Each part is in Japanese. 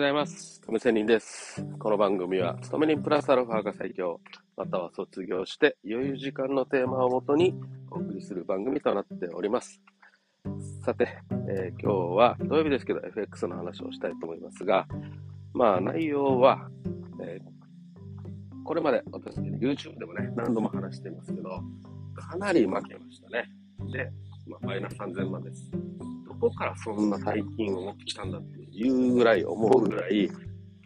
ございます。亀仙人です。この番組は、勤め人プラスアルファが最強、または卒業して余裕時間のテーマをもとにお送りする番組となっております。さて、えー今日は土曜日ですけど FX の話をしたいと思いますが、まあ内容は、えーこれまで私 YouTube でもね、何度も話していますけど、かなり負けましたね。で、まあ、マイナス3000万です。どこからそんな大金を持ってきたんだっていうぐらい思うぐらい、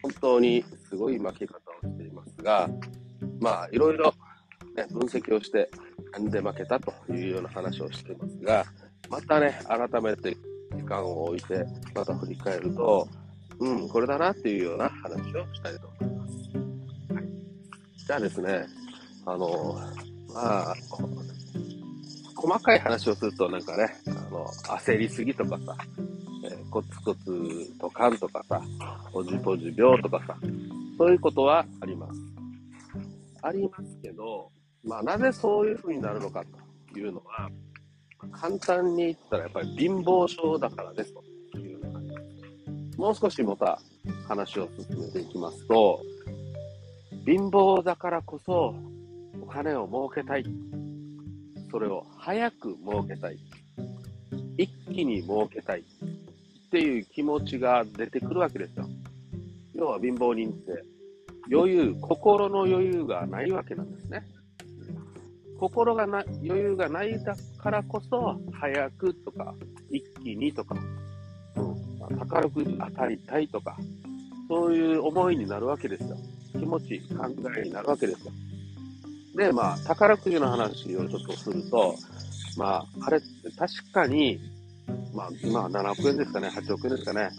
本当にすごい負け方をしていますが、まあ、いろいろ、ね、分析をして、なんで負けたというような話をしていますが、またね、改めて時間を置いて、また振り返ると、うん、これだなっていうような話をしたいと思います。はい、じゃあですね、あの、まあ、細かい話をするとなんかね、あの、焦りすぎとかさ、えーコツコツとかんとかさ、ポジポジ病とかさ、そういうことはあります。ありますけど、まあなぜそういう風になるのかというのは、簡単に言ったらやっぱり貧乏症だからですというのが。もう少しまた話を進めていきますと、貧乏だからこそお金を儲けたい。それを早く儲けたい。一気に儲けたい。っていう気持ちが出てくるわけですよ。要は貧乏人って余裕、心の余裕がないわけなんですね。心がな余裕がないだからこそ、早くとか、一気にとか、うん、宝くじ当たりたいとか、そういう思いになるわけですよ。気持ち、考えになるわけですよ。で、まあ、宝くじの話をちょっとすると、まあ、あれって確かに、まあ、今は7億円ですかね、8億円ですかね。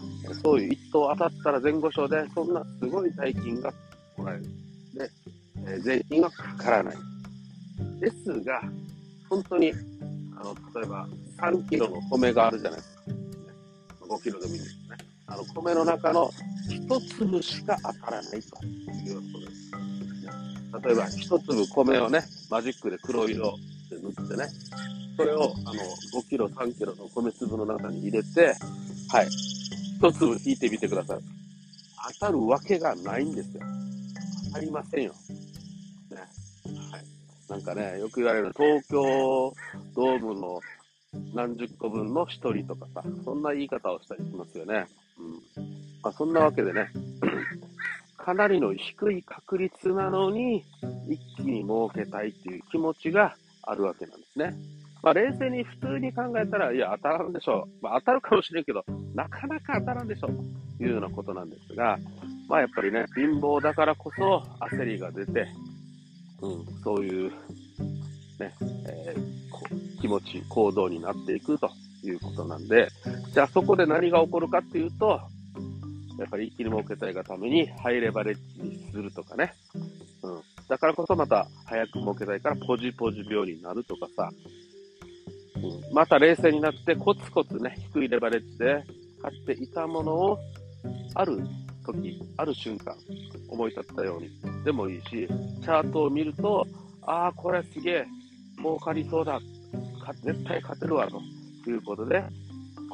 そういう一等当たったら前後賞で、そんなすごい大金がもらえる。で、えー税金はかからない。ですが、本当に、あの、例えば3キロの米があるじゃないですか。5キロでもいいんですね。あの、米の中の一粒しか当たらないということです。例えば、一粒米をね、マジックで黒色で塗ってね、それを、あの、5キロ、3キロの米粒の中に入れて、はい。一粒引いてみてください。当たるわけがないんですよ。当たりませんよ。ね。はい。なんかね、よく言われる東京ドームの何十個分の一人とかさ、そんな言い方をしたりしますよね。うん。まあ、そんなわけでね、かなりの低い確率なのに、一気に儲けたいっていう気持ちがあるわけなんですね。まあ、冷静に普通に考えたら、いや、当たらんでしょう。まあ、当たるかもしれんけど、なかなか当たらんでしょうというようなことなんですが、まあ、やっぱりね、貧乏だからこそ焦りが出て、うん、そういう、ね、えー気持ち、行動になっていくということなんで、じゃあそこで何が起こるかっていうと、やっぱり一気に儲けたいがためにハイレバレッジにするとかね。うん。だからこそまた早く儲けたいからポジポジ病になるとかさ。うん。また冷静になってコツコツね、低いレバレッジで買っていたものを、ある時、ある瞬間、思い立ったようにでもいいし、チャートを見ると、ああ、これすげえ、儲かりそうだ。絶対勝てるわ、ということで、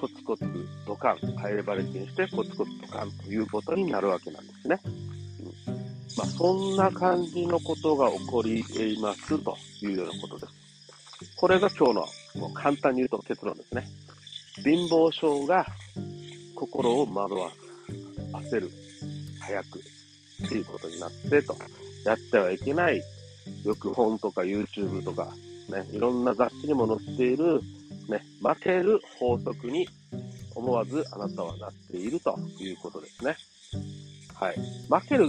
コツコツドカン、ハイレバレッジにしてコツコツドカンということになるわけなんですね。うんまあ、そんな感じのことが起こり得ますというようなことです。これが今日の、もう簡単に言うと結論ですね。貧乏症が心を惑わす、焦る、早く、っていうことになってと、やってはいけない、よく本とか YouTube とか、ね、いろんな雑誌にも載っている、ね、負ける法則に思わずあなたはなっているということですね。はい。負ける、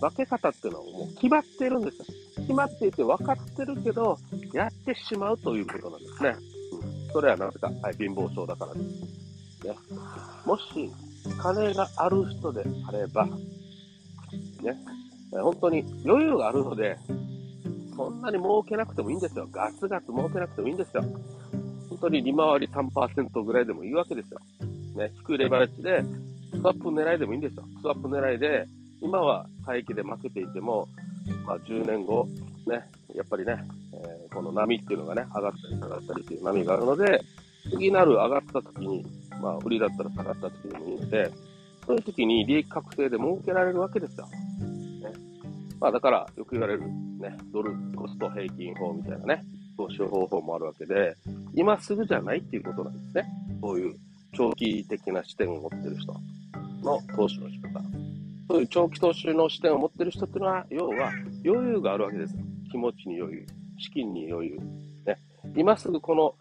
負け方っていうのはもう決まってるんですよ。決まっていて分かってるけど、やってしまうということなんですね。うん。それはなぜか、はい、貧乏症だからです。ね。もし、金がある人であれば、ね、本当に余裕があるので、そんなに儲けなくてもいいんですよ。ガツガツ儲けなくてもいいんですよ。当に利回り3%ぐらいでもいいわけですよ。ね、低いレバレッジで、スワップ狙いでもいいんですよ。スワップ狙いで、今は待機で負けていても、まあ、10年後、ね、やっぱりね、えーこの波っていうのがね、上がったり下がったりっていう波があるので、次なる上がった時に、まあ、売りだったら下がった時でもいいので、そういう時に利益確定で儲けられるわけですよ。ね。まあだからよく言われるね、ドルコスト平均法みたいなね、投資方法もあるわけで、今すぐじゃないっていうことなんですね。そういう長期的な視点を持ってる人の投資の仕方。そういう長期投資の視点を持ってる人っていうのは、要は余裕があるわけです。気持ちに余裕、資金に余裕。ね。今すぐこの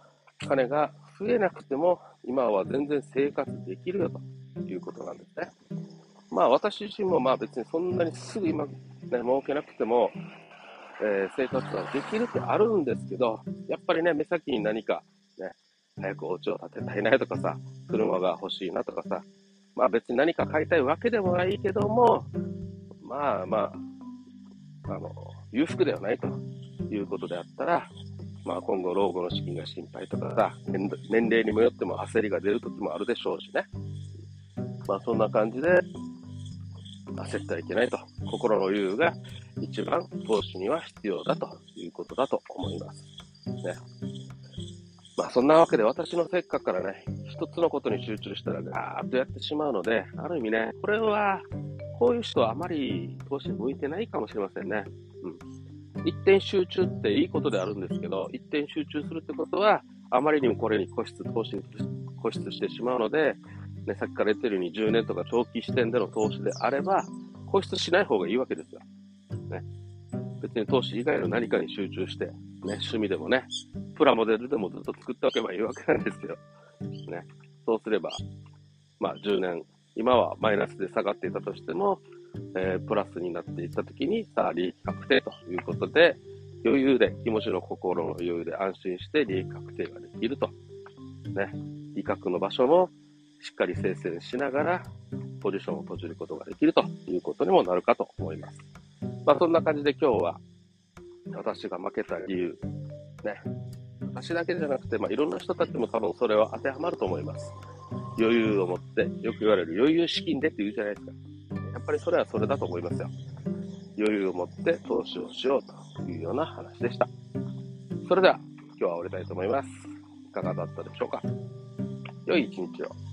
金が増えなくても、今は全然生活できるよということなんですね。まあ私自身もまあ別にそんなにすぐ今、ね、儲けなくても、えー、生活はできるってあるんですけど、やっぱりね、目先に何か、ね、早くお家を建てたいなとかさ、車が欲しいなとかさ、まあ別に何か買いたいわけでもないけども、まあまあ、あの、裕福ではないということであったら、まあ今後老後の資金が心配とかさ、年齢にもよっても焦りが出る時もあるでしょうしね。まあそんな感じで、焦ってはいけないと。心の余裕が一番投資には必要だということだと思います。ね。まあそんなわけで私のせっかくからね、一つのことに集中したらガーッとやってしまうので、ある意味ね、これは、こういう人はあまり投資向いてないかもしれませんね。うん。一点集中っていいことであるんですけど、一点集中するってことは、あまりにもこれに固執、投資に固執してしまうので、ね、さっきから言ってるように10年とか長期視点での投資であれば、固執しない方がいいわけですよ。ね。別に投資以外の何かに集中して、ね、趣味でもね、プラモデルでもずっと作っておけばいいわけなんですよ。ね。そうすれば、まあ10年、今はマイナスで下がっていたとしても、えー、プラスになっていったときに、さあ利益確定ということで、余裕で、気持ちの心の余裕で安心して利益確定ができると。ね。威嚇の場所もしっかり生成しながら、ポジションを閉じることができるということにもなるかと思います。まあそんな感じで今日は、私が負けた理由、ね。私だけじゃなくて、まあいろんな人たちも多分それは当てはまると思います。余裕を持って、よく言われる余裕資金でって言うじゃないですか。やっぱりそれはそれだと思いますよ。余裕を持って投資をしようというような話でした。それでは今日は終わりたいと思います。いかがだったでしょうか良い一日を。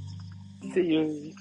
See you.